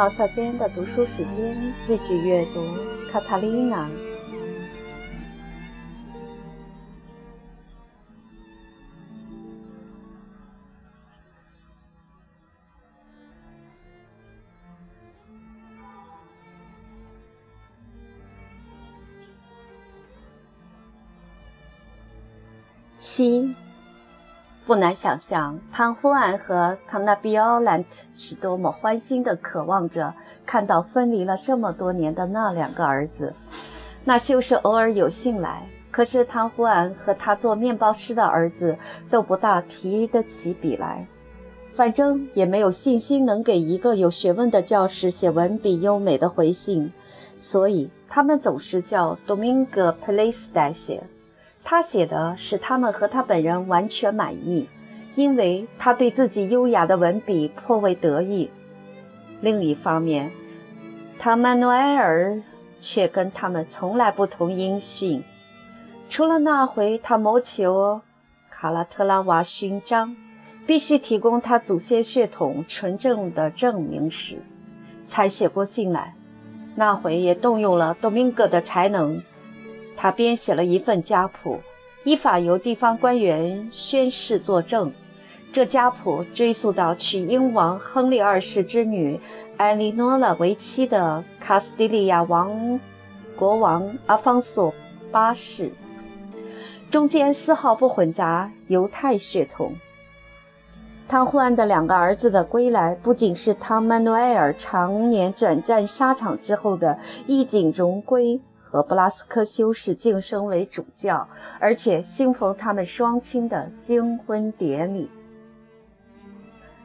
茅草间的读书时间，继续阅读《卡塔琳娜》。七，不难想象，汤呼安和汤纳比奥兰特是多么欢欣地渴望着看到分离了这么多年的那两个儿子。那就是偶尔有幸来，可是汤呼安和他做面包师的儿子都不大提得起笔来，反正也没有信心能给一个有学问的教师写文笔优美的回信，所以他们总是叫 Domingo p l a c e 代写。他写的使他们和他本人完全满意，因为他对自己优雅的文笔颇为得意。另一方面，唐曼诺埃尔却跟他们从来不同音讯，除了那回他谋求卡拉特拉瓦勋章，必须提供他祖先血统纯正的证明时，才写过信来。那回也动用了多明戈的才能。他编写了一份家谱，依法由地方官员宣誓作证。这家谱追溯到娶英王亨利二世之女艾莉诺拉为妻的卡斯蒂利亚王国王阿方索八世，中间丝毫不混杂犹太血统。汤霍安的两个儿子的归来，不仅是汤曼努埃尔常年转战沙场之后的衣锦荣归。和布拉斯科修士晋升为主教，而且兴逢他们双亲的金婚典礼。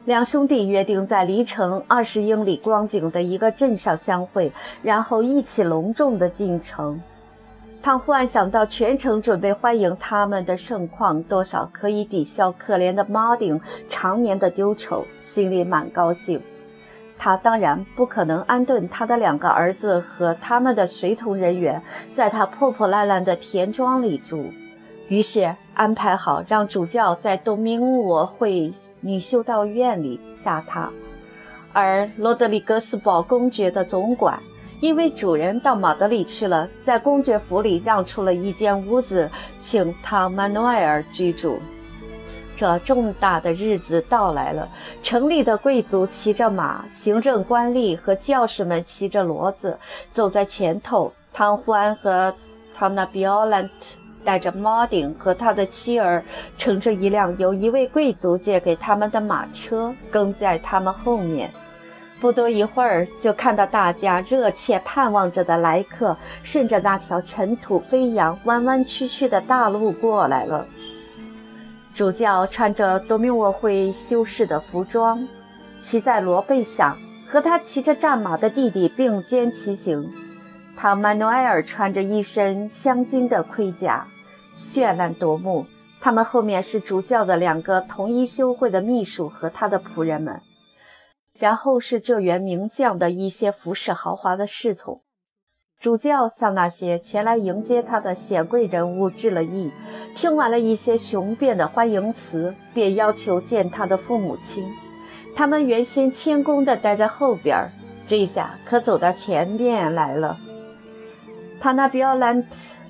两兄弟约定在离城二十英里光景的一个镇上相会，然后一起隆重地进城。他忽然想到全城准备欢迎他们的盛况，多少可以抵消可怜的马丁常年的丢丑，心里蛮高兴。他当然不可能安顿他的两个儿子和他们的随从人员在他破破烂烂的田庄里住，于是安排好让主教在东明我会女修道院里下榻，而罗德里格斯堡公爵的总管因为主人到马德里去了，在公爵府里让出了一间屋子，请汤曼诺埃尔居住。这重大的日子到来了，城里的贵族骑着马，行政官吏和教士们骑着骡子走在前头。汤欢和汤纳比奥兰特带着马丁和他的妻儿，乘着一辆由一位贵族借给他们的马车，跟在他们后面。不多一会儿，就看到大家热切盼望着的来客，顺着那条尘土飞扬、弯弯曲曲的大路过来了。主教穿着多米沃会修士的服装，骑在骡背上，和他骑着战马的弟弟并肩骑行。唐曼努埃尔穿着一身镶金的盔甲，绚烂夺目。他们后面是主教的两个同一修会的秘书和他的仆人们，然后是这员名将的一些服饰豪华的侍从。主教向那些前来迎接他的显贵人物致了意，听完了一些雄辩的欢迎词，便要求见他的父母亲。他们原先谦恭地待在后边，这下可走到前面来了。他那比奥兰特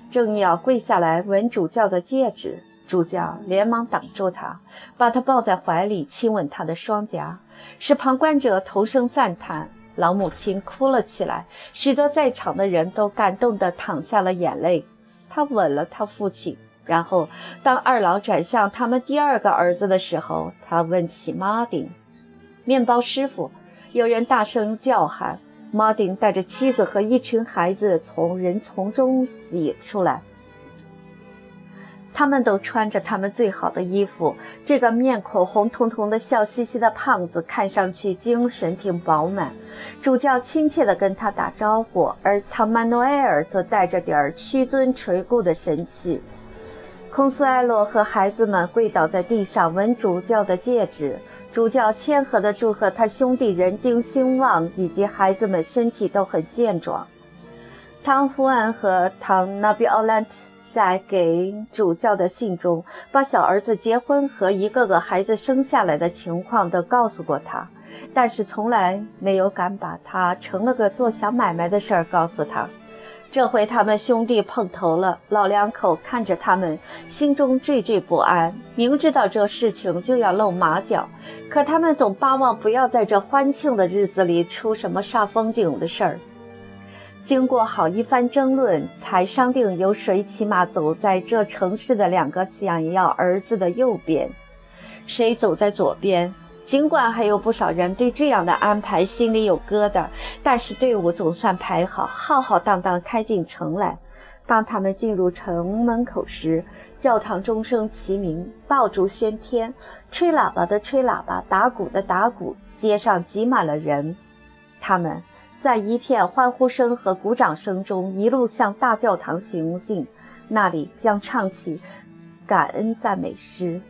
正要跪下来吻主教的戒指，主教连忙挡住他，把他抱在怀里，亲吻他的双颊，使旁观者同声赞叹。老母亲哭了起来，使得在场的人都感动地淌下了眼泪。他吻了他父亲，然后当二老转向他们第二个儿子的时候，他问起马丁，面包师傅。有人大声叫喊，马丁带着妻子和一群孩子从人丛中挤出来。他们都穿着他们最好的衣服。这个面孔红彤彤的、笑嘻嘻的胖子看上去精神挺饱满。主教亲切地跟他打招呼，而唐曼诺埃尔则带着点儿屈尊垂顾的神气。孔苏埃洛和孩子们跪倒在地上吻主教的戒指。主教谦和地祝贺他兄弟人丁兴旺，以及孩子们身体都很健壮。汤胡安和唐纳比奥兰特。在给主教的信中，把小儿子结婚和一个个孩子生下来的情况都告诉过他。但是从来没有敢把他成了个做小买卖的事儿告诉他。这回他们兄弟碰头了，老两口看着他们，心中惴惴不安。明知道这事情就要露马脚，可他们总巴望不要在这欢庆的日子里出什么煞风景的事儿。经过好一番争论，才商定由谁骑马走在这城市的两个想要儿子的右边，谁走在左边。尽管还有不少人对这样的安排心里有疙瘩，但是队伍总算排好，浩浩荡荡开进城来。当他们进入城门口时，教堂钟声齐鸣，爆竹喧天，吹喇叭的吹喇叭，打鼓的打鼓，街上挤满了人。他们在一片欢呼声和鼓掌声中一路向大教堂行进，那里将唱起感恩赞美诗。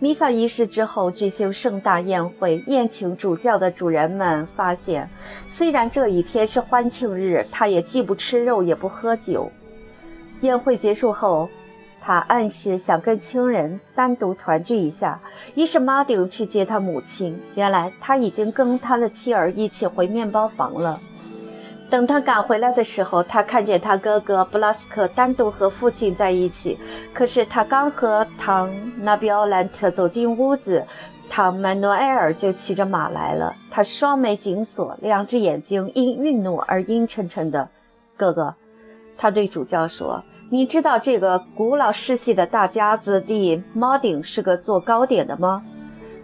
弥撒仪式之后，举行盛大宴会，宴请主教的主人们发现，虽然这一天是欢庆日，他也既不吃肉，也不喝酒。宴会结束后，他暗示想跟亲人单独团聚一下，于是马丁去接他母亲。原来他已经跟他的妻儿一起回面包房了。等他赶回来的时候，他看见他哥哥布拉斯克单独和父亲在一起。可是他刚和唐纳比奥兰特走进屋子，唐曼诺埃尔就骑着马来了。他双眉紧锁，两只眼睛因愠怒而阴沉沉的。哥哥，他对主教说：“你知道这个古老世系的大家子弟猫顶是个做糕点的吗？”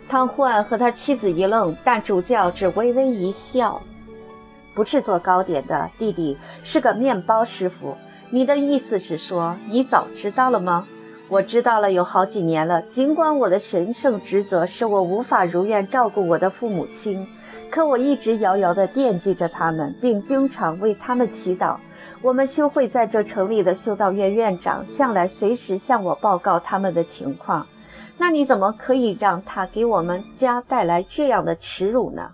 汤霍安和他妻子一愣，但主教只微微一笑。不是做糕点的，弟弟是个面包师傅。你的意思是说，你早知道了吗？我知道了，有好几年了。尽管我的神圣职责使我无法如愿照顾我的父母亲，可我一直遥遥地惦记着他们，并经常为他们祈祷。我们修会在这城里的修道院院长向来随时向我报告他们的情况。那你怎么可以让他给我们家带来这样的耻辱呢？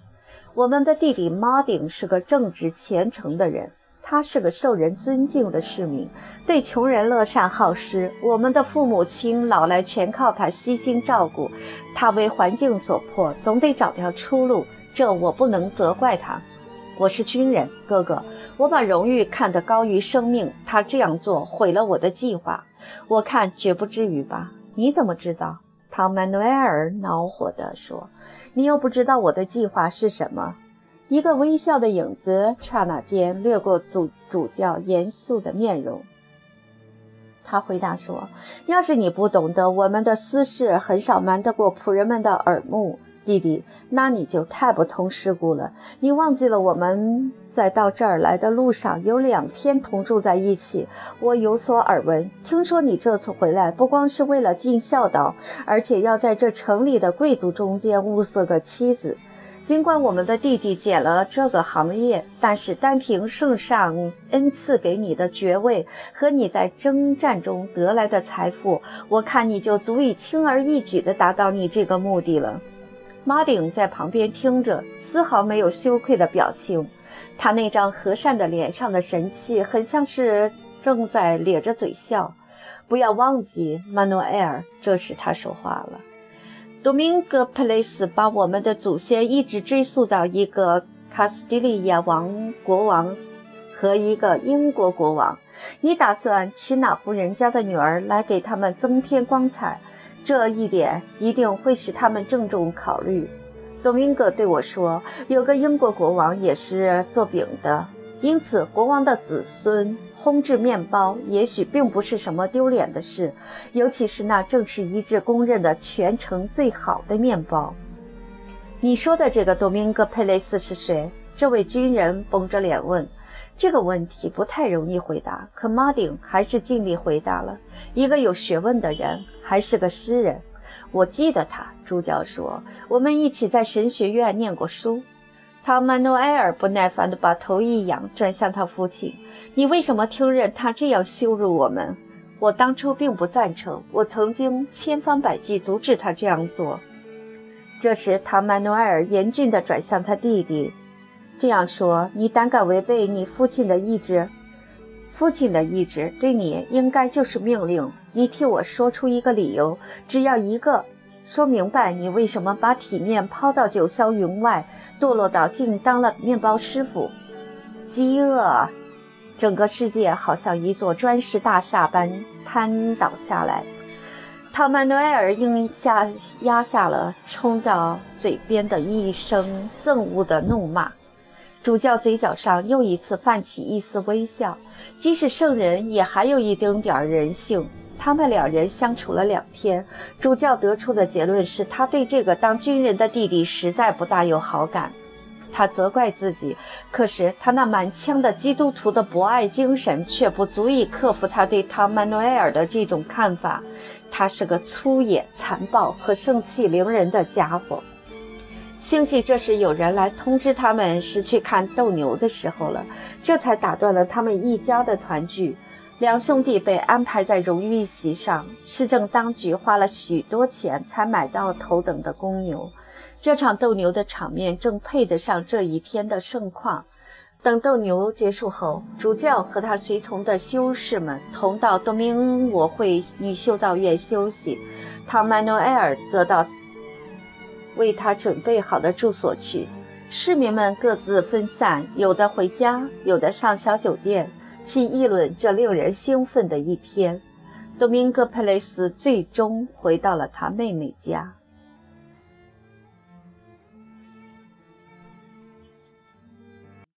我们的弟弟马丁是个正直虔诚的人，他是个受人尊敬的市民，对穷人乐善好施。我们的父母亲老来全靠他悉心照顾，他为环境所迫，总得找条出路。这我不能责怪他。我是军人，哥哥，我把荣誉看得高于生命。他这样做毁了我的计划，我看绝不至于吧？你怎么知道？唐曼努埃尔恼火地说：“你又不知道我的计划是什么。”一个微笑的影子刹那间掠过主主教严肃的面容。他回答说：“要是你不懂得我们的私事，很少瞒得过仆人们的耳目。”弟弟，那你就太不通世故了。你忘记了我们在到这儿来的路上有两天同住在一起。我有所耳闻，听说你这次回来不光是为了尽孝道，而且要在这城里的贵族中间物色个妻子。尽管我们的弟弟捡了这个行业，但是单凭圣上恩赐给你的爵位和你在征战中得来的财富，我看你就足以轻而易举地达到你这个目的了。马丁在旁边听着，丝毫没有羞愧的表情。他那张和善的脸上的神气，很像是正在咧着嘴笑。不要忘记，曼诺埃尔，这时他说话了。多明戈·普雷斯把我们的祖先一直追溯到一个卡斯蒂利亚王国王和一个英国国王。你打算娶哪户人家的女儿来给他们增添光彩？这一点一定会使他们郑重考虑。多明戈对我说：“有个英国国王也是做饼的，因此国王的子孙烘制面包也许并不是什么丢脸的事，尤其是那正是一致公认的全城最好的面包。”你说的这个多明戈·佩雷斯是谁？这位军人绷着脸问。这个问题不太容易回答，可马丁还是尽力回答了。一个有学问的人，还是个诗人。我记得他，主教说，我们一起在神学院念过书。汤曼诺埃尔不耐烦地把头一仰，转向他父亲：“你为什么听任他这样羞辱我们？我当初并不赞成，我曾经千方百计阻止他这样做。”这时，唐曼诺埃尔严峻地转向他弟弟。这样说，你胆敢违背你父亲的意志？父亲的意志对你应该就是命令。你替我说出一个理由，只要一个，说明白你为什么把体面抛到九霄云外，堕落到竟当了面包师傅。饥饿，整个世界好像一座砖石大厦般瘫倒下来。汤曼诺埃尔应下压下了冲到嘴边的一声憎恶的怒骂。主教嘴角上又一次泛起一丝微笑。即使圣人，也还有一丁点人性。他们两人相处了两天，主教得出的结论是他对这个当军人的弟弟实在不大有好感。他责怪自己，可是他那满腔的基督徒的博爱精神却不足以克服他对汤曼诺埃尔的这种看法。他是个粗野、残暴和盛气凌人的家伙。兴许这时有人来通知他们是去看斗牛的时候了，这才打断了他们一家的团聚。两兄弟被安排在荣誉席上，市政当局花了许多钱才买到头等的公牛。这场斗牛的场面正配得上这一天的盛况。等斗牛结束后，主教和他随从的修士们同到多明我会女修道院休息，唐曼诺埃尔则到为他准备好的住所去。市民们各自分散，有的回家，有的上小酒店，去议论这令人兴奋的一天。多明戈·佩雷斯最终回到了他妹妹家。